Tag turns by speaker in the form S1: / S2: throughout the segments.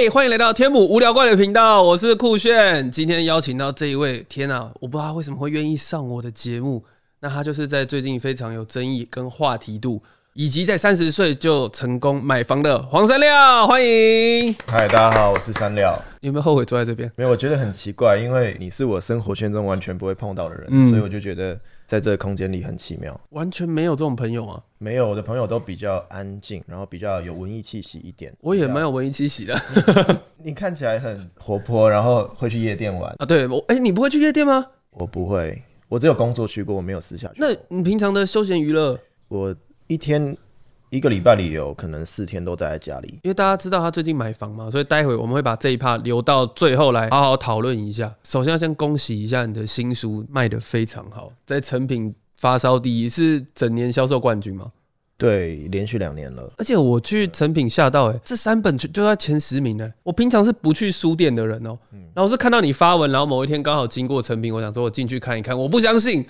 S1: 嘿，欢迎来到天母无聊怪的频道，我是酷炫。今天邀请到这一位，天啊，我不知道他为什么会愿意上我的节目。那他就是在最近非常有争议跟话题度，以及在三十岁就成功买房的黄山料，欢迎。
S2: 嗨，大家好，我是山料。
S1: 有没有后悔坐在这边？
S2: 没有，我觉得很奇怪，因为你是我生活圈中完全不会碰到的人，
S1: 嗯
S2: 所以我就觉得在这个空间里很奇妙。
S1: 完全没有这种朋友啊！
S2: 没有，我的朋友都比较安静，然后比较有文艺气息一点。
S1: 我也蛮有文艺气息的
S2: 你看起来很活泼，然后会去夜店玩。
S1: 啊。对，我哎、你不会去夜店吗？
S2: 我不会，我只有工作去过，我没有私下去。
S1: 那你平常的休闲娱乐？
S2: 我一天一个礼拜里有可能四天都待在家里。
S1: 因为大家知道他最近买房嘛，所以待会我们会把这一趴留到最后来好好讨论一下。首先要先恭喜一下你的新书卖得非常好，在成品发烧第一，是整年销售冠军吗？
S2: 对，连续两年了。
S1: 而且我去成品吓到、欸，这三本就就在前十名呢、我平常是不去书店的人哦、然后我是看到你发文，然后某一天刚好经过成品，我想说我进去看一看，我不相信，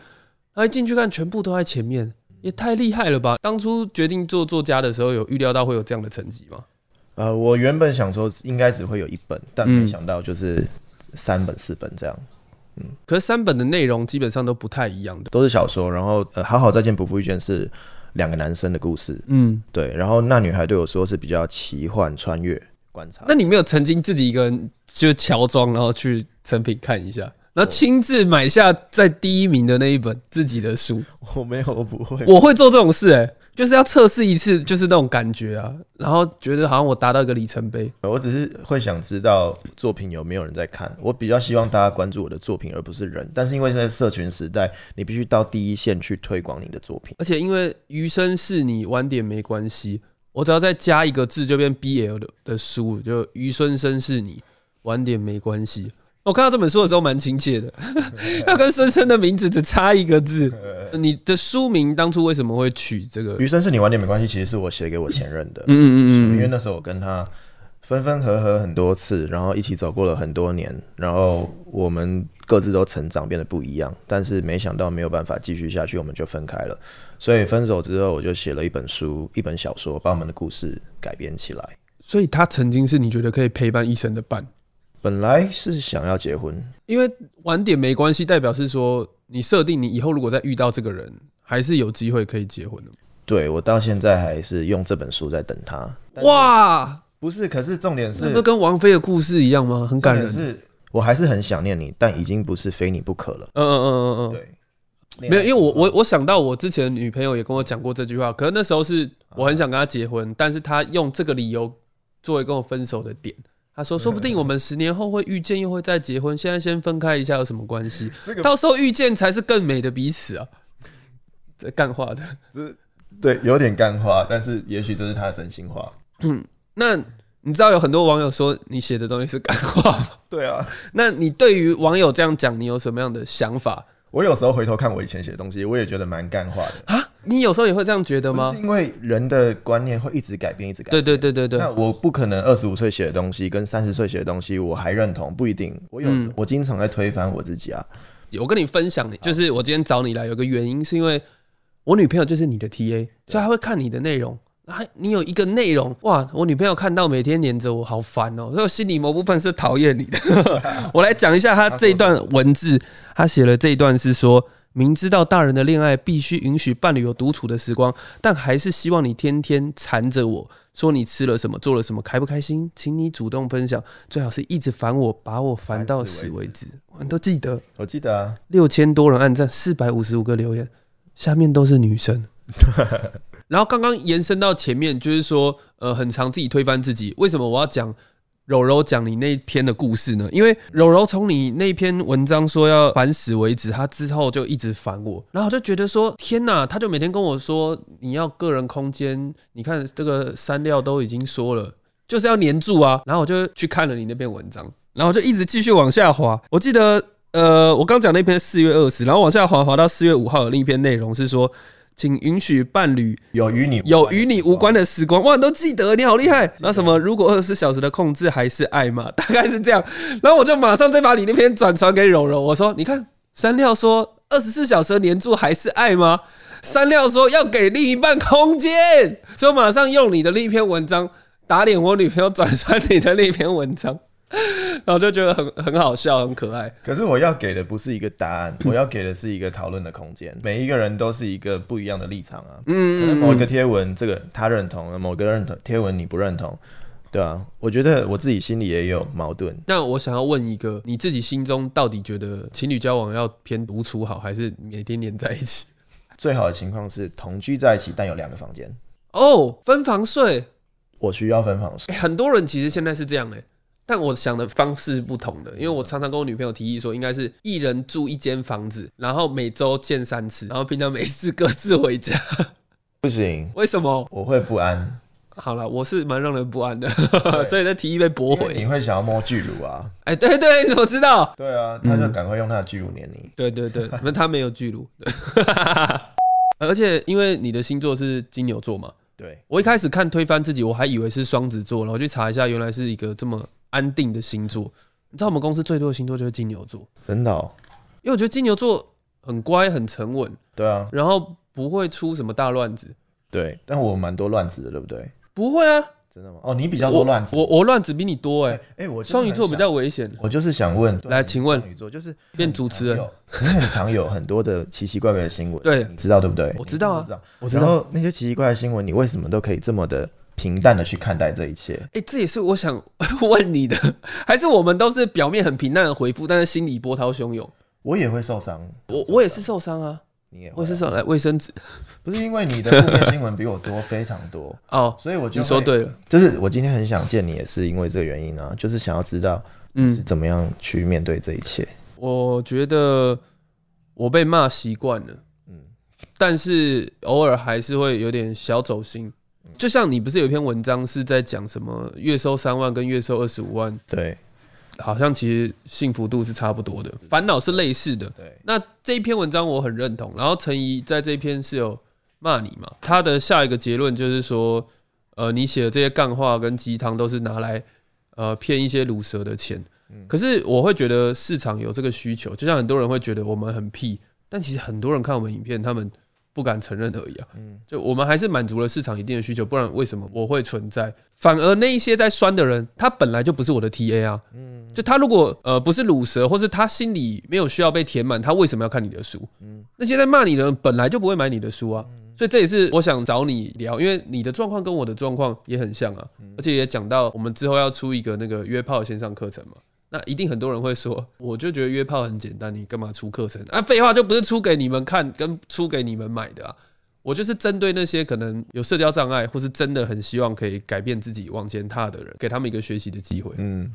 S1: 哎，进去看全部都在前面，也太厉害了吧！当初决定做作家的时候，有预料到会有这样的成绩吗？
S2: 呃，我原本想说应该只会有一本，但
S1: 嗯
S2: 没想到就是三本、四本这样。
S1: 嗯可是三本的内容基本上都不太一样的。
S2: 都是小说，然后呃，好好再见不负遇见是两个男生的故事，
S1: 嗯，
S2: 对，然后那女孩对我说是比较奇幻穿越观察，
S1: 那你没有曾经自己一个人就乔装，然后去成品看一下，然后亲自买下在第一名的那一本自己的书？
S2: 我没有，我不会，
S1: 我会做这种事、欸，就是要测试一次，就是那种感觉啊，然后觉得好像我达到一个里程碑。
S2: 我只是会想知道作品有没有人在看，我比较希望大家关注我的作品，而不是人。但是因为在社群时代，你必须到第一线去推广你的作品。
S1: 而且因为余生是你晚点没关系，我只要再加一个字就变 BL 的的书，就余生生是你晚点没关系。我看到这本书的时候蛮亲切的，要跟孙生的名字只差一个字。你的书名当初为什么会取这个？
S2: 余生是你晚点没关系，其实是我写给我前任的，
S1: 嗯嗯嗯
S2: 因为那时候我跟他分分合合很多次，然后一起走过了很多年，然后我们各自都成长，变得不一样，但是没想到没有办法继续下去，我们就分开了。所以分手之后，我就写了一本书，一本小说，把我们的故事改编起来。
S1: 所以他曾经是你觉得可以陪伴一生的伴。
S2: 本来是想要结婚，
S1: 因为晚点没关系，代表是说你设定你以后如果再遇到这个人，还是有机会可以结婚的。
S2: 对我到现在还是用这本书在等他。
S1: 哇，
S2: 不是，可是重点是
S1: 那跟王菲的故事一样吗？很感人。
S2: 是我还是很想念你，但已经不是非你不可了。
S1: 嗯嗯嗯嗯嗯，
S2: 对，
S1: 没有，因为我我我想到我之前的女朋友也跟我讲过这句话，可是那时候是我很想跟她结婚，但是她用这个理由作为跟我分手的点。她说：“说不定我们十年后会遇见，又会再结婚。现在先分开一下有什么关系？
S2: 这个
S1: 到时候遇见才是更美的彼此啊！”这干话的。
S2: 这对有点干话，但是也许这是他的真心话。
S1: 嗯那你知道有很多网友说你写的东西是干话吗？
S2: 对啊，
S1: 那你对于网友这样讲，你有什么样的想法
S2: 我有时候回头看我以前写的东西，我也觉得蛮干话的。
S1: 啊？你有时候也会这样觉得吗
S2: 是？因为人的观念会一直改变，一直改
S1: 对
S2: 变。
S1: 对对对对
S2: 那，我不可能二十五岁写的东西跟三十岁写的东西我还认同，不一定。我有、
S1: 嗯
S2: 我经常在推翻我自己啊。
S1: 我跟你分享，就是我今天找你来有个原因，是因为我女朋友就是你的 TA，所以她会看你的内容。啊，你有一个内容哇，我女朋友看到每天黏着我，好烦哦。所以我心里某部分是讨厌你的。我来讲一下她这一段文字，她写了这一段是说，明知道大人的恋爱必须允许伴侣有独处的时光，但还是希望你天天缠着我说你吃了什么，做了什么，开不开心，请你主动分享，最好是一直烦我，把我烦到死为止。我都记得。
S2: 我记得啊，
S1: 六千多人按赞，四百五十五个留言，下面都是女生。然后刚刚延伸到前面，就是说，呃，很常自己推翻自己。为什么我要讲柔柔讲你那篇的故事呢？因为柔柔从你那篇文章说要烦死为止，他之后就一直烦我，然后我就觉得说，天哪！他就每天跟我说你要个人空间，你看这个删料都已经说了，就是要黏住啊。然后我就去看了你那篇文章，然后就一直继续往下滑。我记得，呃，我刚讲那篇四月二十，然后往下滑滑到四月五号的另一篇内容是说，请允许伴侣
S2: 有与你
S1: 有与你无关
S2: 的
S1: 的时光，哇，你都记得，你好厉害。那什么，如果二十四小时的控制还是爱嘛，大概是这样。然后我就马上再把你那篇转传给柔柔，我说，你看三料说二十四小时的黏住还是爱吗？三料说要给另一半空间，所以我马上用你的另一篇文章打脸我女朋友转传你的那篇文章，然后就觉得很很好笑，很可爱。
S2: 可是我要给的不是一个答案，我要给的是一个讨论的空间。每一个人都是一个不一样的立场啊。嗯可能某一个贴文，这个他认同，某个认同贴文你不认同，对啊。我觉得我自己心里也有矛盾。
S1: 那我想要问一个，你自己心中到底觉得情侣交往要偏独处好，还是每天黏在一起？
S2: 最好的情况是同居在一起，但有两个房间。
S1: 哦，分房睡。
S2: 我需要分房睡。
S1: 欸很多人其实现在是这样哎、但我想的方式是不同的，因为我常常跟我女朋友提议说，应该是一人住一间房子，然后每周见三次，然后平常没事各自回家。
S2: 不行，
S1: 为什么？
S2: 我会不安，
S1: 好了，我是蛮让人不安的，所以这提议被驳回。
S2: 你会想要摸巨乳啊。
S1: 哎、对对，你怎么知道？
S2: 对啊，他就赶快用他的巨乳黏你。
S1: 对对对，那他没有巨乳，对 而且因为你的星座是金牛座嘛，
S2: 对，
S1: 我一开始看推翻自己，我还以为是双子座，然后去查一下，原来是一个这么安定的星座。你知道我们公司最多的星座就是金牛座，
S2: 真的、哦。
S1: 因为我觉得金牛座很乖、很沉稳，
S2: 对啊，
S1: 然后不会出什么大乱子。
S2: 对，但我蛮多乱子的，对不对？
S1: 不会啊，
S2: 真的吗？哦，你比较多乱子。
S1: 我我乱子比你多哎、
S2: 哎、我
S1: 双鱼座比较危险。
S2: 我就是想问，
S1: 来请问
S2: 双鱼座就是
S1: 变主持人
S2: 很常有，你 很常有很多的奇奇怪怪的新闻，
S1: 对
S2: 你知道对不对？
S1: 我知道啊我知道。
S2: 然后那些奇奇怪怪的新闻，你为什么都可以这么的平淡的去看待这一切？
S1: 哎、这也是我想 问你的，还是我们都是表面很平淡的回复，但是心里波涛汹涌？
S2: 我也会受伤，
S1: 我我也是受伤啊，
S2: 你也会啊
S1: 我是受伤。来卫生纸
S2: 不是因为你的负面新闻比我多非常多，
S1: 哦，
S2: 所以我就
S1: 你说，对了，
S2: 就是我今天很想见你，也是因为这个原因啊，就是想要知道
S1: 嗯
S2: 是怎么样去面对这一切。
S1: 我觉得我被骂习惯了，
S2: 嗯
S1: 但是偶尔还是会有点小走心。就像你不是有一篇文章是在讲什么月收三万跟月收二十五万，
S2: 对
S1: 好像其实幸福度是差不多的，烦恼是类似的。
S2: 对，
S1: 那这一篇文章我很认同，然后陈怡在这一篇是有骂你嘛？他的下一个结论就是说，呃，你写的这些干话跟鸡汤都是拿来呃骗一些卤蛇的钱。可是我会觉得市场有这个需求，就像很多人会觉得我们很屁，但其实很多人看我们影片，他们不敢承认而已啊。嗯就我们还是满足了市场一定的需求，不然为什么我会存在？反而那一些在酸的人，他本来就不是我的 TA 啊。嗯就他如果呃不是卤蛇，或是他心里没有需要被填满，他为什么要看你的书？那些在骂你的人本来就不会买你的书啊。所以这也是我想找你聊，因为你的状况跟我的状况也很像啊，而且也讲到我们之后要出一个那个约炮线上课程嘛。那一定很多人会说，我就觉得约炮很简单，你干嘛出课程啊？废话，就不是出给你们看，跟出给你们买的啊。我就是针对那些可能有社交障碍，或是真的很希望可以改变自己往前踏的人，给他们一个学习的机会。
S2: 嗯，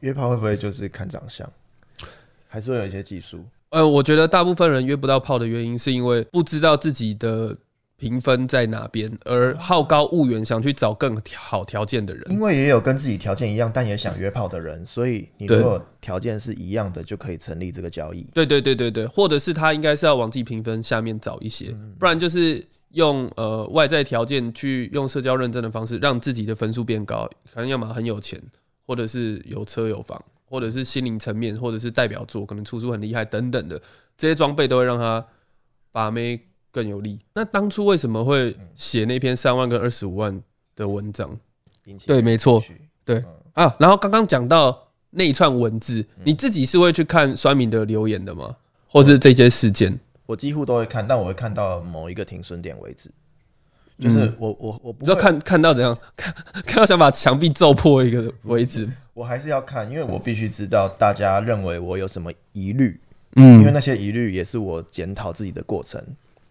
S2: 约炮会不会就是看长相，还是会有一些技术？
S1: 呃，我觉得大部分人约不到炮的原因，是因为不知道自己的评分在哪边，而好高骛远，想去找更好条件的人。
S2: 因为也有跟自己条件一样，但也想约炮的人，所以你如果条件是一样的，就可以成立这个交易。
S1: 对对对对对，或者是他应该是要往自己评分下面找一些，不然就是用呃外在条件去用社交认证的方式让自己的分数变高，可能要么很有钱，或者是有车有房，或者是心灵层面，或者是代表作，可能出书很厉害等等的这些装备都会让他把妹更有利。那当初为什么会写那篇三万跟二十五万的文章？对没错对啊，然后刚刚讲到那一串文字，你自己是会去看酸民的留言的吗？或是这些事件？
S2: 我几乎都会看，但我会看到某一个停损点为止。就是我我我不
S1: 知道看看到怎样？看 看到想把墙壁揍破一个为止。
S2: 我还是要看，因为我必须知道大家认为我有什么疑虑，嗯因为
S1: 嗯，
S2: 那些疑虑也是我检讨自己的过程。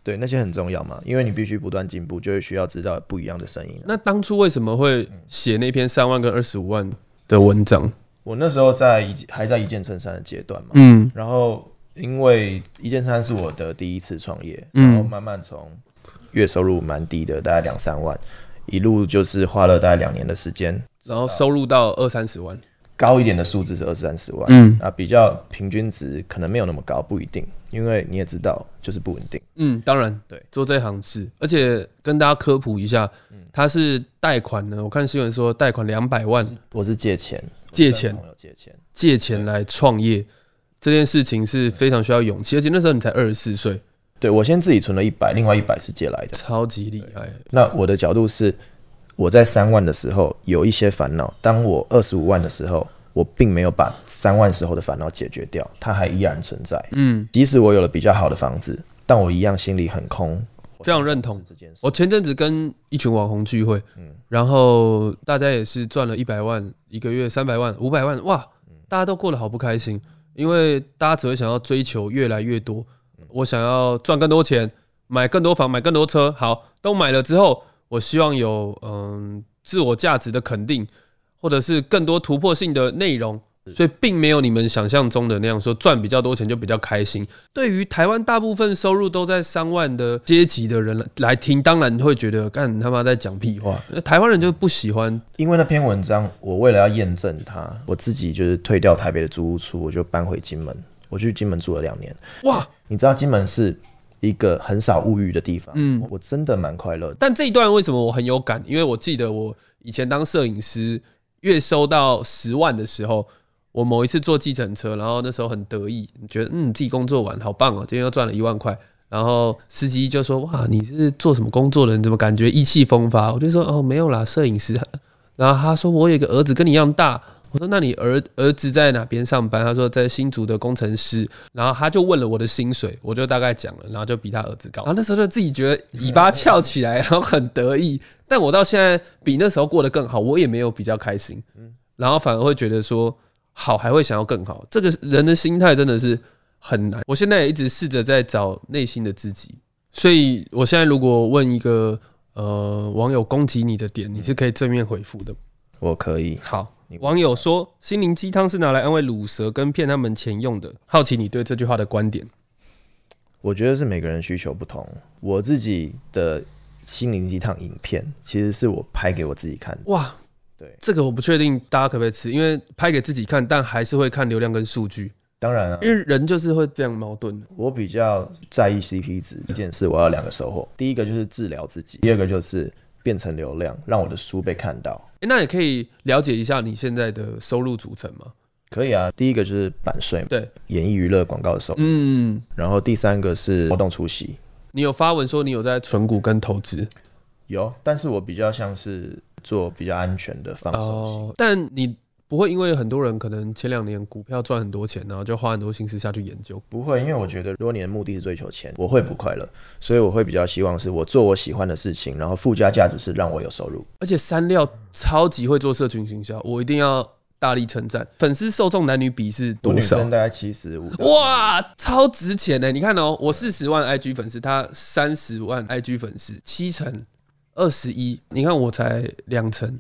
S2: 对，那些很重要嘛，因为你必须不断进步，就会需要知道不一样的声音。
S1: 那当初为什么会写那篇三万跟二十五万的文章？
S2: 我那时候在一还在一件衬衫的阶段嘛，
S1: 嗯
S2: 然后因为一件衫是我的第一次创业，
S1: 嗯
S2: 然后慢慢从月收入蛮低的，大概两三万，一路就是花了大概两年的时间，
S1: 然后收入到二三十万。
S2: 高一点的数字是二三十万，
S1: 嗯
S2: 啊，比较平均值可能没有那么高，不一定，因为你也知道就是不稳定。
S1: 嗯，当然，
S2: 对，
S1: 做这行是，而且跟大家科普一下，他是贷款呢。我看新闻说贷款两百万
S2: 我是借钱，
S1: 借钱
S2: 借钱，
S1: 借钱来创业，这件事情是非常需要勇气，而且那时候你才二十四岁，
S2: 对我先自己存了一百，另外一百是借来的。
S1: 超级厉害。
S2: 那我的角度是，我在三万的时候有一些烦恼，当我二十五万的时候，我并没有把三万时候的烦恼解决掉，它还依然存在。
S1: 嗯，
S2: 即使我有了比较好的房子，但我一样心里很空。
S1: 非常认同。
S2: 这件事。
S1: 我前阵子跟一群网红聚会，
S2: 嗯。
S1: 然后大家也是赚了一百万，一个月三百万、五百万，哇，大家都过得好不开心，因为大家只会想要追求越来越多，我想要赚更多钱，买更多房，买更多车，好，都买了之后，我希望有嗯自我价值的肯定，或者是更多突破性的内容。所以并没有你们想象中的那样说赚比较多钱就比较开心。对于台湾大部分收入都在三万的阶级的人来来听，当然会觉得干他妈在讲屁话。那台湾人就不喜欢，
S2: 因为那篇文章，我为了要验证它，我自己就是退掉台北的租屋处，我就搬回金门。我去金门住了两年。
S1: 哇！
S2: 你知道金门是一个很少物欲的地方，
S1: 嗯
S2: 我真的蛮快乐。
S1: 但这一段为什么我很有感？因为我记得我以前当摄影师，月收到十万的时候，我某一次坐计程车，然后那时候很得意，觉得嗯自己工作完好棒哦，今天又赚了一万块。然后司机就说：“哇，你是做什么工作的？你怎么感觉意气风发？”我就说：“哦，没有啦，摄影师。”然后他说：“我有一个儿子跟你一样大。”我说：“那你儿儿子在哪边上班？”他说：“在新竹的工程师。”然后他就问了我的薪水，我就大概讲了，然后就比他儿子高。然后那时候就自己觉得尾巴翘起来，然后很得意。但我到现在比那时候过得更好，我也没有比较开心，然后反而会觉得说好，还会想要更好。这个人的心态真的是很难。我现在也一直试着在找内心的自己，所以我现在如果问一个呃网友攻击你的点，你是可以正面回复的。
S2: 我可以，
S1: 好
S2: 你，
S1: 网友说心灵鸡汤是拿来安慰乳蛇跟骗他们钱用的。好奇你对这句话的观点？
S2: 我觉得是每个人需求不同。我自己的心灵鸡汤影片，其实是我拍给我自己看的。
S1: 哇，
S2: 对，
S1: 这个我不确定大家可不可以吃，因为拍给自己看，但还是会看流量跟数据，
S2: 当然啊，
S1: 因为人就是会这样矛盾。
S2: 我比较在意 CP 值。一件事我要两个收获，第一个就是治疗自己，第二个就是变成流量，让我的书被看到。
S1: 诶那也可以了解一下你现在的收入组成吗？
S2: 可以啊，第一个就是版税，
S1: 对，
S2: 演艺娱乐广告的收入，
S1: 嗯，
S2: 然后第三个是活动出席，
S1: 你有发文说你有在存股跟投资？
S2: 有，但是我比较像是做比较安全的放手
S1: 但你不会因为很多人可能前两年股票赚很多钱，然后就花很多心思下去研究。
S2: 不会，因为我觉得如果你的目的是追求钱，我会不快乐，所以我会比较希望是我做我喜欢的事情，然后附加价值是让我有收入。
S1: 而且三料超级会做社群行销，我一定要大力称赞。粉丝受众男女比是多少？
S2: 生大概七十五，
S1: 哇，超值钱呢！你看哦，我四十万 IG 粉丝，他三十万 IG 粉丝，七成二十一，你看我才两成，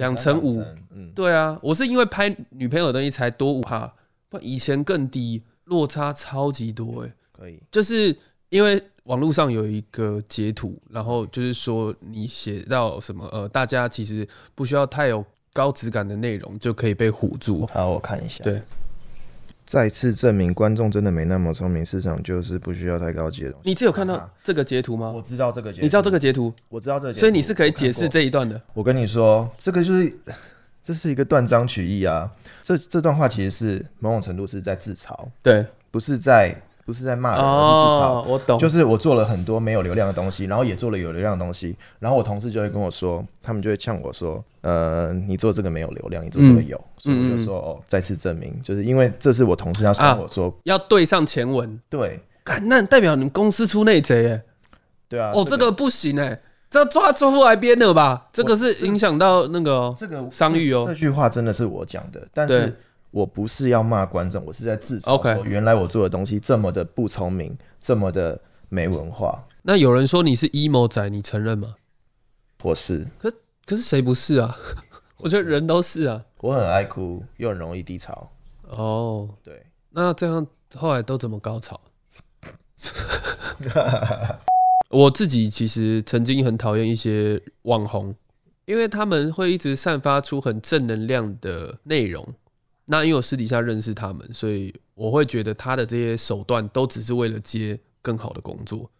S1: 两成五。，
S2: 嗯，
S1: 对啊，我是因为拍女朋友的东西才多五趴，不然以前更低，落差超级多哎。
S2: 可以，
S1: 就是因为网络上有一个截图，然后就是说你写到什么呃，大家其实不需要太有高质感的内容就可以被唬住。
S2: 好，我看一下。
S1: 对，
S2: 再次证明观众真的没那么聪明，市场就是不需要太高级的东西。
S1: 你只有看到
S2: 啊
S1: 这个截图吗
S2: 我？知道这个截，
S1: 你知道这个，截图，
S2: 我知道这个，
S1: 所以你是可以解释。这一段的。
S2: 我跟你说，这个就是这是一个断章取义啊。这这段话其实是某种程度是在自嘲，
S1: 对，
S2: 不是在不是在骂人，而是自嘲。
S1: 哦，我懂。
S2: 就是我做了很多没有流量的东西，然后也做了有流量的东西，然后我同事就会跟我说，他们就会呛我说，呃，你做这个没有流量，你做这个有，所以我就说，哦，再次证明，就是因为这是我同事要
S1: 啊
S2: 说我说，
S1: 要对上前文，
S2: 对
S1: 干那代表你们公司出内贼哎。
S2: 对啊，
S1: 哦，这个不行哎，这抓抓出来编的吧？这个是影响到那个哦
S2: 这个
S1: 商誉哦
S2: 这这句话真的是我讲的，但是我不是要骂观众，我是在自嘲
S1: OK，
S2: 原来我做的东西这么的不聪明，这么的没文化，
S1: 那有人说你是 emo 仔，你承认吗？
S2: 我是
S1: 可可是谁不是啊？我觉得人都是啊。
S2: 我很爱哭，又很容易低潮，
S1: 哦，
S2: 对。
S1: 那这样后来都怎么高潮？我自己其实曾经很讨厌一些网红，因为他们会一直散发出很正能量的内容。那因为我私底下认识他们，所以我会觉得他的这些手段都只是为了接更好的工作。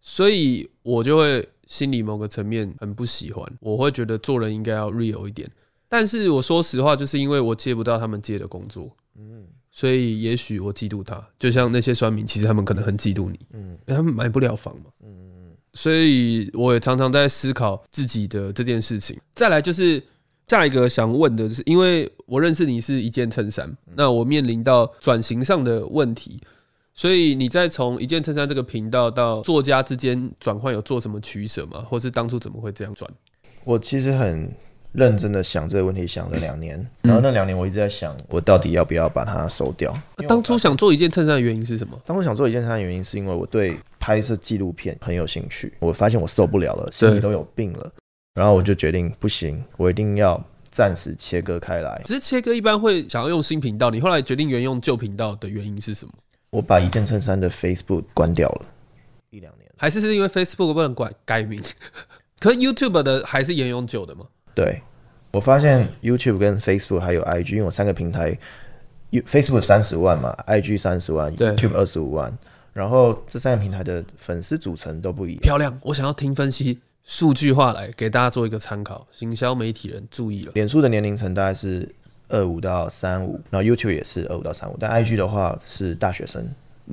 S1: 所以我就会心里某个层面很不喜欢，我会觉得做人应该要 real 一点。但是我说实话，就是因为我接不到他们接的工作，
S2: 嗯
S1: 所以也许我嫉妒他，就像那些酸民，其实他们可能很嫉妒你，
S2: 嗯
S1: 因为他们买不了房嘛。
S2: 嗯
S1: 所以我也常常在思考自己的这件事情。再来就是下一个想问的是，因为我认识你是一件衬衫，那我面临到转型上的问题，所以你在从一件衬衫这个频道到作家之间转换，有做什么取舍吗？或是当初怎么会这样转？
S2: 我其实很认真的想这个问题，想了两年，然后那两年我一直在想，我到底要不要把它收掉。
S1: 当初想做一件衬衫的原因是什么？
S2: 当初想做一件衬衫的原因，是因为我对拍摄纪录片很有兴趣。我发现我受不了了，心里都有病了，然后我就决定不行，我一定要暂时切割开来。
S1: 只是切割一般会想要用新频道，你后来决定原用旧频道的原因是什么？
S2: 我把一件衬衫的 Facebook 关掉了一两年。
S1: 还是是因为 Facebook 不能改改名？可是 YouTube 的还是沿用旧的吗？
S2: 对，我发现 YouTube 跟 Facebook 还有 IG，因为我三个平台，You-，Facebook 三十万嘛，IG 三十万，YouTube 二十五万，然后这三个平台的粉丝组成都不一样。
S1: 漂亮，我想要听分析，数据化来给大家做一个参考。行销媒体人注意了，
S2: 脸书的年龄层大概是二五到三五，然后 YouTube 也是二五到三五，但 IG 的话是大学生。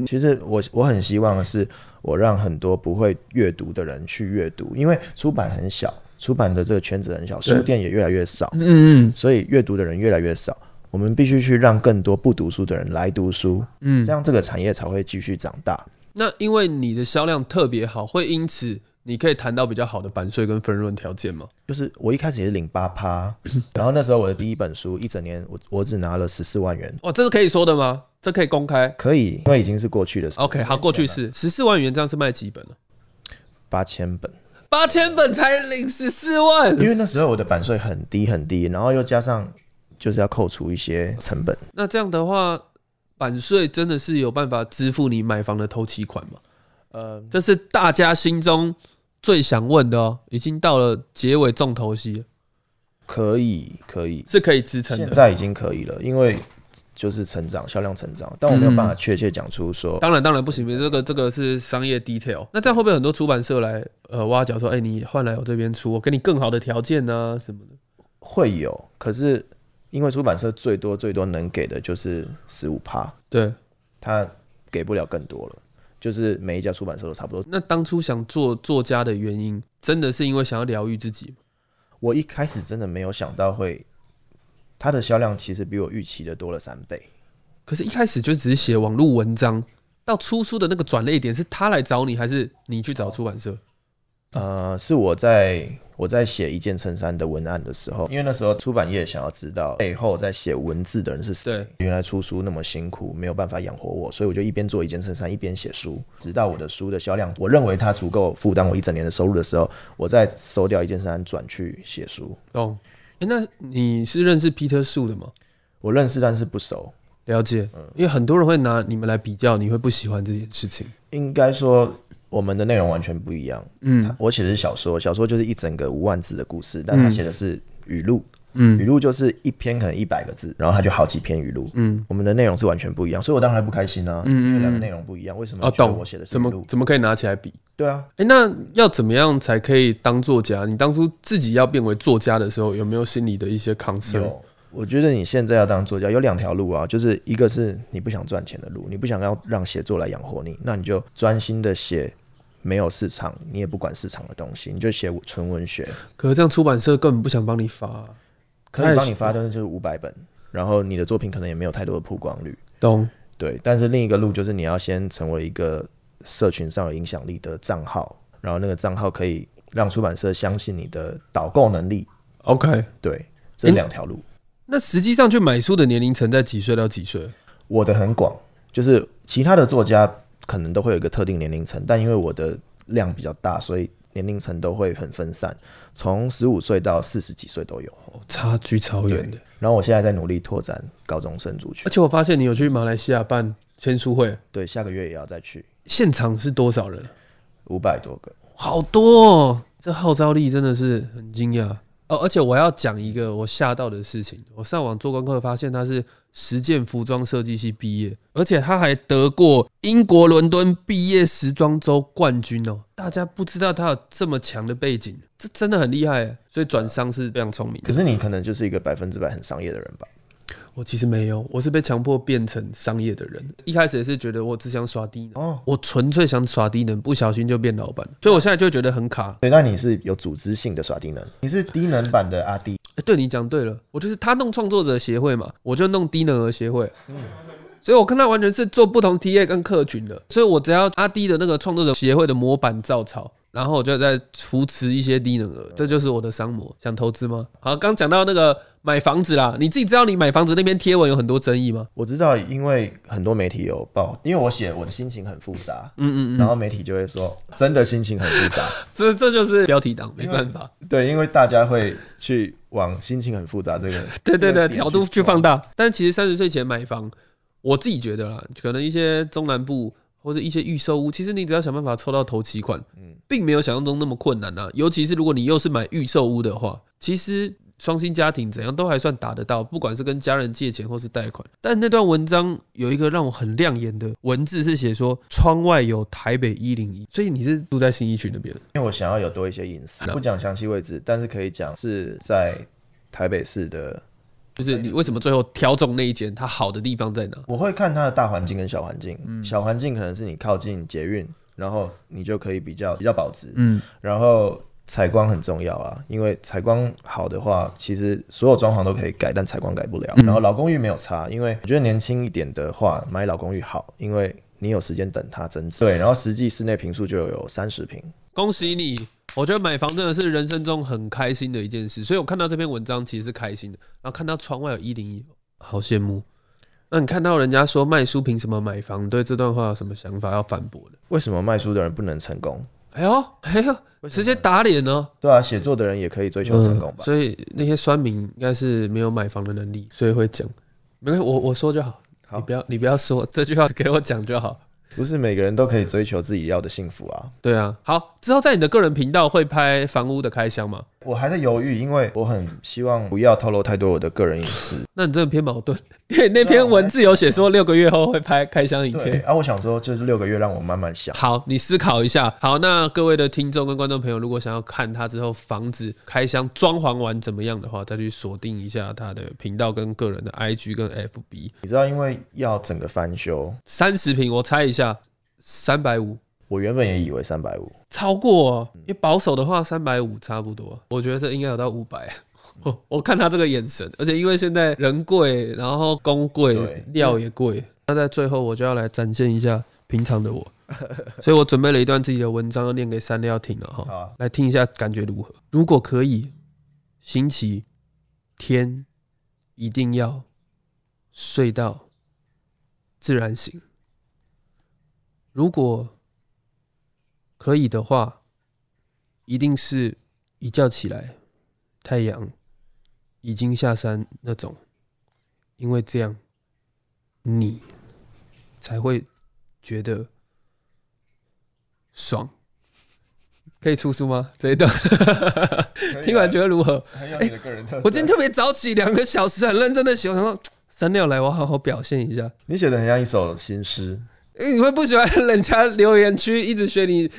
S2: 其实我我很希望的是，我让很多不会阅读的人去阅读，因为出版很小，出版的这个圈子很小，书店也越来越少，
S1: 嗯嗯
S2: 所以阅读的人越来越少。我们必须去让更多不读书的人来读书，
S1: 嗯
S2: 这样这个产业才会继续长大。
S1: 那因为你的销量特别好，会因此你可以谈到比较好的版税跟分润条件吗？
S2: 就是我一开始也是领八趴，然后那时候我的第一本书一整年我我只拿了十四万元，
S1: 哇，这是可以说的吗？这可以公开
S2: 可以，因为已经是过去的事。
S1: ？OK，好，过去是十四万元，这样是卖几本了？
S2: 八千本，
S1: 八千本才领十四万，
S2: 因为那时候我的版税很低很低，然后又加上就是要扣除一些成本。
S1: 那这样的话，版税真的是有办法支付你买房的头期款吗？
S2: 呃，
S1: 这是大家心中最想问的哦，已经到了结尾重头戏了，
S2: 可以可以，
S1: 是可以支撑的。
S2: 现在已经可以了，因为就是成长销量成长，但我没有办法确切讲出说。
S1: 当然，当然不行，这个这个是商业 detail。那这样会不会很多出版社来呃挖角说，哎、你换来我这边出，我给你更好的条件呢、什么的？
S2: 会有，可是因为出版社最多最多能给的就是十五趴，
S1: 对，
S2: 他给不了更多了。就是每一家出版社都差不多。
S1: 那当初想做作家的原因，真的是因为想要疗愈自己吗？
S2: 我一开始真的没有想到会，它的销量其实比我预期的多了三倍。
S1: 可是，一开始就只是写网络文章，到出书的那个转捩点，是他来找你，还是你去找出版社？
S2: 呃，是我在我在写一件衬衫的文案的时候，因为那时候出版业想要知道背后在写文字的人是谁
S1: 对。
S2: 原来出书那么辛苦，没有办法养活我，所以我就一边做一件衬衫，一边写书，直到我的书的销量，我认为它足够负担我一整年的收入的时候，我再收掉一件衬衫转去写书。
S1: 哦，哎、那你是认识 Peter 树的吗？
S2: 我认识，但是不熟。
S1: 了解，因为很多人会拿你们来比较，你会不喜欢这件事情。
S2: 应该说我们的内容完全不一样。
S1: 嗯
S2: 我写的是小说，小说就是一整个五万字的故事，但他写的是语录。
S1: 嗯
S2: 语录就是一篇可能一百个字，然后他就好几篇语录。
S1: 嗯，
S2: 我们的内容是完全不一样，所以我当然不开心啊。
S1: 嗯嗯
S2: 因为两个内容不一样，为什么
S1: 哦，懂
S2: 我写的。是
S1: 怎么？怎么可以拿起来比？
S2: 对啊，
S1: 哎、那要怎么样才可以当作家？你当初自己要变为作家的时候，有没有心里的一些 concern？
S2: 有。我觉得你现在要当作家有两条路啊，就是一个是你不想赚钱的路，你不想要让写作来养活你，那你就专心的写没有市场，你也不管市场的东西，你就写纯文学。
S1: 可是这样出版社根本不想帮你发啊、
S2: 可以帮你发，但是就是五百本，然后你的作品可能也没有太多的曝光率。
S1: 懂？
S2: 对，但是另一个路就是你要先成为一个社群上有影响力的账号，然后那个账号可以让出版社相信你的导购能力。
S1: OK，
S2: 对，这两条路。
S1: 那实际上去买书的年龄层在几岁到几岁？
S2: 我的很广，就是其他的作家可能都会有一个特定年龄层，但因为我的量比较大，所以年龄层都会很分散，从十五岁到四十几岁都有。
S1: 哦，差距超远的。
S2: 然后我现在在努力拓展高中生族群
S1: 而，且我发现你有去马来西亚办签书会，
S2: 对，下个月也要再去
S1: 现场是多少人？
S2: 五百多个。
S1: 好多、哦，这号召力真的是很惊讶哦！而且我要讲一个我吓到的事情，我上网做功课发现他是实践服装设计系毕业，而且他还得过英国伦敦毕业时装周冠军哦！大家不知道他有这么强的背景，这真的很厉害，所以转商是非常聪明
S2: 可。是你可能就是一个百分之百很商业的人吧？
S1: 我其实没有，我是被强迫变成商业的人。一开始也是觉得我只想耍低能，
S2: 哦，
S1: 我纯粹想耍低能，不小心就变老板，所以我现在就觉得很卡。
S2: 对，那你是有组织性的耍低能，你是低能版的阿弟。
S1: 哎，对你讲对了，我就是他弄创作者协会嘛，我就弄低能儿协会。所以我跟他完全是做不同 TA 跟客群的，所以我只要阿 D 的那个创作者协会的模板照抄，然后我就在扶持一些低能儿，这就是我的商模。想投资吗？好，刚讲到那个买房子啦，你自己知道你买房子那边贴文有很多争议吗？
S2: 我知道，因为很多媒体有报，因为我写我的心情很复杂，嗯嗯嗯然后媒体就会说真的心情很复杂，
S1: 这 这就是标题党，没办法。
S2: 对，因为大家会去往心情很复杂这个
S1: 对 对对，角度去放大。但其实三十岁前买房，我自己觉得啦，可能一些中南部或者一些预售屋，其实你只要想办法凑到头期款，并没有想象中那么困难啊。尤其是如果你又是买预售屋的话，其实双薪家庭怎样都还算打得到，不管是跟家人借钱或是贷款。但那段文章有一个让我很亮眼的文字是写说，窗外有台北一零一，所以你是住在新一区那边。
S2: 因为我想要有多一些隐私，不讲详细位置，但是可以讲是在台北市的。
S1: 就是你为什么最后挑中那一间，它好的地方在哪？
S2: 我会看它的大环境跟小环境，小环境可能是你靠近捷运，然后你就可以比较比较保值，
S1: 嗯，
S2: 然后采光很重要啊，因为采光好的话，其实所有装潢都可以改，但采光改不了。然后老公寓没有差，因为我觉得年轻一点的话，买老公寓好，因为你有时间等它增值。对，然后实际室内平数就有三十平，
S1: 恭喜你！我觉得买房真的是人生中很开心的一件事，所以我看到这篇文章其实是开心的，然后看到窗外有一零一，好羡慕。那你看到人家说卖书凭什么买房？你对这段话有什么想法要反驳的？
S2: 为什么卖书的人不能成功？
S1: 哎呦，哎呦，直接打脸呢！
S2: 对啊，写作的人也可以追求成功吧？
S1: 嗯所以那些酸民应该是没有买房的能力，所以会讲。没关系，我我说就好，
S2: 好
S1: 你不要你不要说这句话给我讲就好。
S2: 不是每个人都可以追求自己要的幸福啊。
S1: 对啊，好，之后在你的个人频道会拍房屋的开箱吗？
S2: 我还在犹豫，因为我很希望不要透露太多我的个人隐私。
S1: 那你真的偏矛盾，因为那篇文字有写说六个月后会拍开箱影片。
S2: 对啊，我想说就是六个月让我慢慢想。
S1: 好，你思考一下。好，那各位的听众跟观众朋友，如果想要看他之后房子开箱装潢完怎么样的话，再去锁定一下他的频道跟个人的 IG 跟 FB。
S2: 你知道，因为要整个翻修，
S1: 三十平，我猜一下，三百五。
S2: 我原本也以为三百五，
S1: 超过、哦，因为保守的话三百五差不多，我觉得这应该有到五百。我 我看他这个眼神，而且因为现在人贵，然后工贵，料也贵，那在最后我就要来展现一下平常的我，所以我准备了一段自己的文章要念给三料听了哈，
S2: 啊
S1: 来听一下感觉如何？如果可以，星期天一定要睡到自然醒。如果可以的话，一定是一觉起来，太阳已经下山那种，因为这样你才会觉得爽。可以出书吗？这一段听完觉得如何？
S2: 很有你的个人特色。
S1: 我今天特别早起两个小时，很认真的写，我想说三六来，我好好表现一下。
S2: 你写的很像一首新诗，
S1: 你会不喜欢人家留言区一直学你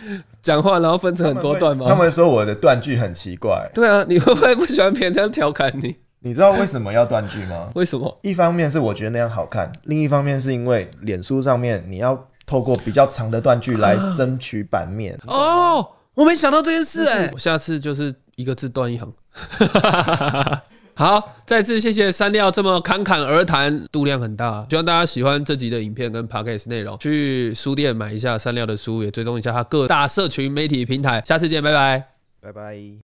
S1: 讲话，然后分成很多段吗？
S2: 他们说我的断句很奇怪，
S1: 对啊，你会不会不喜欢别人这样调侃你？
S2: 你知道为什么要断句吗？
S1: 为什么？
S2: 一方面是我觉得那样好看，另一方面是因为脸书上面你要透过比较长的断句来争取版面。
S1: 哦，我没想到这件事哎、我下次就是一个字断一行。好，再次谢谢三料这么侃侃而谈，度量很大，希望大家喜欢这集的影片跟 podcast 内容。去书店买一下三料的书，也追踪一下他各大社群媒体平台。下次见，拜拜。
S2: 拜拜。